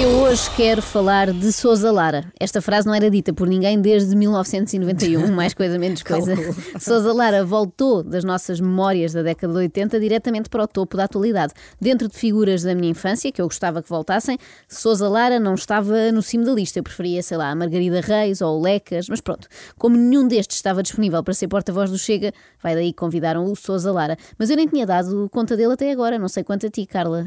Eu hoje quero falar de Sousa Lara. Esta frase não era dita por ninguém desde 1991, mais coisa menos coisa. Sousa Lara voltou das nossas memórias da década de 80 diretamente para o topo da atualidade. Dentro de figuras da minha infância, que eu gostava que voltassem, Sousa Lara não estava no cimo da lista. Eu preferia, sei lá, a Margarida Reis ou o Lecas, mas pronto. Como nenhum destes estava disponível para ser porta-voz do Chega, vai daí que convidaram o Sousa Lara. Mas eu nem tinha dado conta dele até agora, não sei quanto a ti, Carla.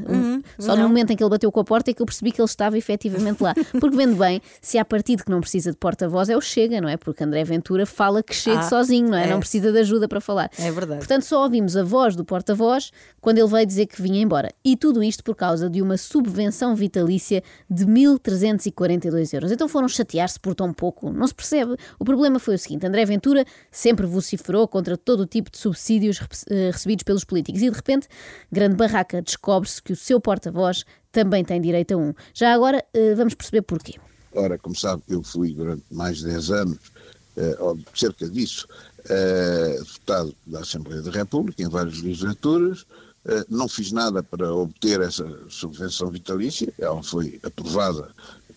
Só no momento em que ele bateu com a porta é que eu percebi que ele estava efetivamente lá. Porque vendo bem, se há partido que não precisa de porta-voz é o Chega, não é? Porque André Ventura fala que chega Ah, sozinho, não é? é. Não precisa de ajuda para falar. É verdade. Portanto, só ouvimos a voz do porta-voz quando ele veio dizer que vinha embora. E tudo isto por causa de uma subvenção vitalícia de 1.342 euros. Então foram chatear-se por tão pouco. Não se percebe. O problema foi o seguinte: André Ventura sempre vociferou contra todo o tipo de subsídios eh, recebidos pelos políticos. E de repente, grande barraca, descobre-se que o seu porta-voz também tem direito a um. Já agora eh, vamos perceber porquê. Ora, como sabe, eu fui durante mais de 10 anos, eh, ou cerca disso, eh, deputado da Assembleia da República em várias legislaturas. Não fiz nada para obter essa subvenção vitalícia, ela foi aprovada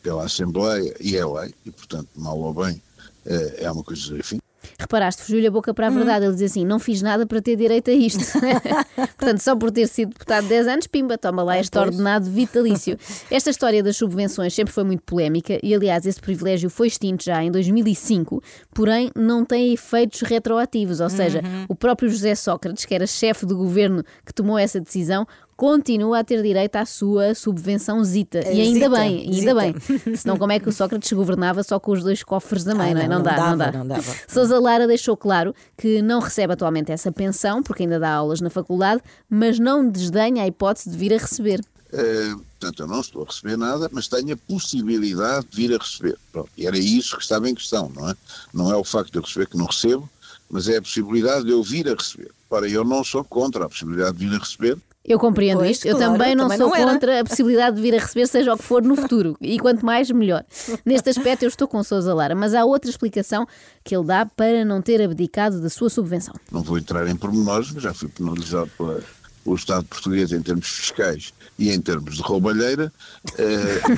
pela Assembleia e é lei, e portanto, mal ou bem, é uma coisa, enfim, Reparaste, fugiu-lhe a boca para a verdade. Ele diz assim: não fiz nada para ter direito a isto. Portanto, só por ter sido deputado 10 anos, pimba, toma lá este pois. ordenado vitalício. Esta história das subvenções sempre foi muito polémica e, aliás, esse privilégio foi extinto já em 2005, porém não tem efeitos retroativos. Ou seja, o próprio José Sócrates, que era chefe do governo que tomou essa decisão, continua a ter direito à sua subvenção zita. É E ainda zita, bem, ainda zita. bem. Senão, como é que o Sócrates governava só com os dois cofres da mãe? Ah, não, é? não, não, não dá, não dava, dá. não dava. Sousa Lara deixou claro que não recebe atualmente essa pensão, porque ainda dá aulas na faculdade, mas não desdenha a hipótese de vir a receber. Eh, portanto, eu não estou a receber nada, mas tenho a possibilidade de vir a receber. Pronto, e era isso que estava em questão, não é? Não é o facto de eu receber que não recebo, mas é a possibilidade de eu vir a receber. Ora, eu não sou contra a possibilidade de vir a receber, Eu compreendo Pois, isto. Eu claro, também não também sou não contra a possibilidade de vir a receber, seja o que for no futuro. E quanto mais, melhor. Neste aspecto, eu estou com Sousa Lara, mas há outra explicação que ele dá para não ter abdicado da sua subvenção. não vou entrar em pormenores, mas já fui penalizado pela, pelo Estado português em termos fiscais e em termos de roubalheira,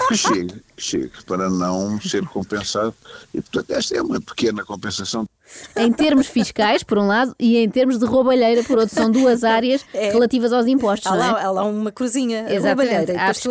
que chegue, que chegue para não ser compensado. E, portanto, esta é uma pequena compensação. Em termos fiscais, por um lado, e em termos de roubalheira, por outro. São duas áreas É. relativas aos impostos, Há não é? lá, há lá uma cruzinha, Exatamente. Há a assim-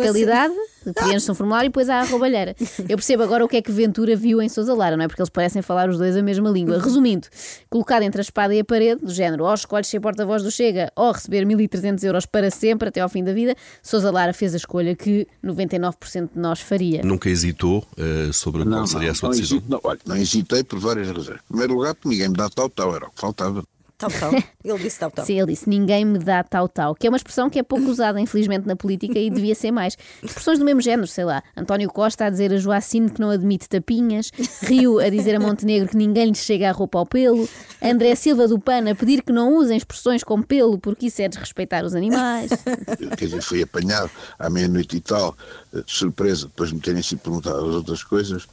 preenche-se um formulário e depois há a roubalheira. Eu percebo agora o que é que Ventura viu em Sousa Lara, não é? Porque eles parecem falar os dois a mesma língua. Resumindo, colocado entre a espada e a parede, do género, ou escolhes ser porta-voz do Chega, ou receber 1.300 euros para sempre, até ao fim da vida, Sousa Lara fez a escolha que 99% de nós faria. Nunca hesitou eh, sobre qual seria a sua não, decisão? hesito- não, olha, não hesitei por várias razões. Em primeiro lugar, porque ninguém me dá tal, tal, era o que faltava. Tal, tal. Ele disse tal, tal. Sim, ele disse: ninguém me dá tal, tal, que é uma expressão que é pouco usada, infelizmente, na política e devia ser mais. Expressões do mesmo género, sei lá. António Costa a dizer a Joacine que não admite tapinhas, Rio a dizer a Montenegro que ninguém lhe chega a roupa ao pelo, André Silva do PAN a pedir que não usem expressões como pelo, porque isso é desrespeitar os animais. Quer dizer, fui apanhado à meia-noite e tal, eh, de surpresa, depois de me terem sido perguntadas outras coisas,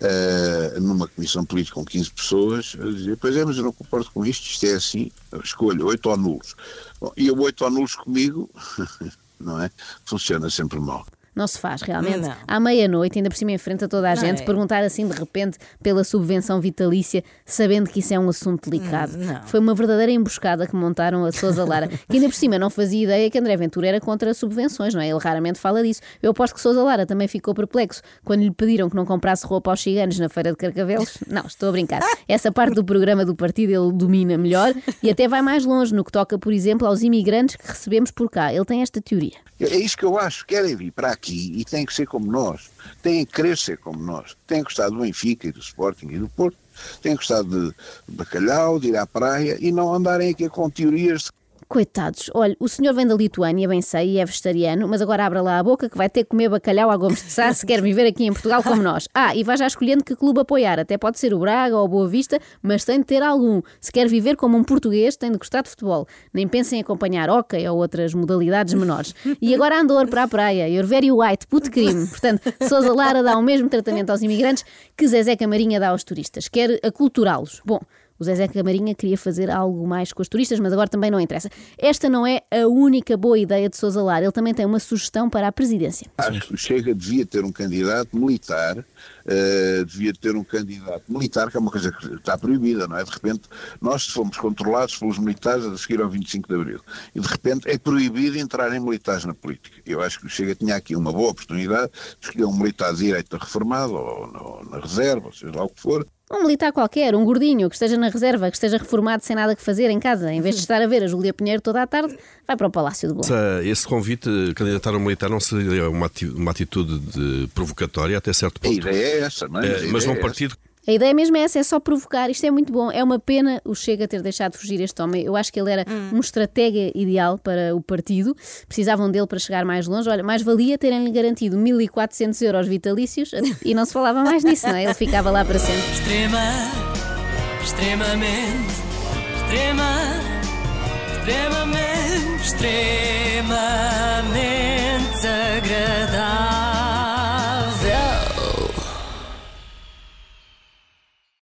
eh, numa comissão política com 15 pessoas, a dizer, pois é, mas eu não concordo com isto, isto é assim, eu escolho oito ou nulos. Bom, e o oito ou nulos comigo, não é? Funciona sempre mal. Não se faz, realmente. Não. À meia-noite, ainda por cima em frente a toda a Não gente, é. perguntar assim de repente pela subvenção vitalícia, sabendo que isso é um assunto delicado. Hum, não. Foi uma verdadeira emboscada que montaram a Sousa Lara, que ainda por cima não fazia ideia que André Ventura era contra subvenções, não é? Ele raramente fala disso. Eu aposto que Sousa Lara também ficou perplexo quando lhe pediram que não comprasse roupa aos ciganos na feira de Carcavelos. Não, estou a brincar. Essa parte do programa do partido ele domina melhor e até vai mais longe no que toca, por exemplo, aos imigrantes que recebemos por cá. Ele tem esta teoria. É isso que eu acho, querem vir para aqui e têm que ser como nós, têm que querer ser como nós, têm gostar do Benfica e do Sporting e do Porto, têm gostar de bacalhau, de ir à praia e não andarem aqui com teorias de Coitados, olha, o senhor vem da Lituânia, bem sei, e é vegetariano, mas agora abra lá a boca que vai ter que comer bacalhau a gomes de sá se quer viver aqui em Portugal como nós. Ah, e vai já escolhendo que clube apoiar, até pode ser o Braga ou o Boa Vista, mas tem de ter algum. Se quer viver como um português, tem de gostar de futebol. Nem pensem em acompanhar hockey ou outras modalidades menores. E agora Andor para a praia, e Orvério White, puto crime. Portanto, Sousa Lara dá o mesmo tratamento aos imigrantes que Zezé Camarinha dá aos turistas. Quer aculturá-los. Bom, o Zezé Camarinha queria fazer algo mais com os turistas, mas agora também não interessa. Esta não é a única boa ideia de Sousa Lara. Ele também tem uma sugestão para a presidência. Acho que Chega devia ter um candidato militar, uh, devia ter um candidato militar, que é uma coisa que está proibida, não é? De repente, nós fomos controlados pelos militares a seguir ao 25 de Abril. E de repente é proibido entrarem militares na política. Eu acho que o Chega tinha aqui uma boa oportunidade de escolher um militar de direita reformado, ou, ou na reserva, ou seja lá o que for, um militar qualquer, um gordinho, que esteja na reserva, que esteja reformado sem nada que fazer em casa, em vez de estar a ver a Júlia Pinheiro toda a tarde, vai para o Palácio de Belém. Esse convite, candidatar a um militar, não seria uma atitude provocatória até certo ponto. A ideia é essa, não é? é mas num é partido a ideia mesmo é essa, é só provocar. Isto é muito bom. É uma pena o Chega ter deixado de fugir este homem. Eu acho que ele era hum. um estratega ideal para o partido. Precisavam dele para chegar mais longe. Olha, mais valia terem-lhe garantido 1.400 euros vitalícios e não se falava mais nisso, não é? Ele ficava lá para sempre. Extrema, extremamente, extrema, extremamente.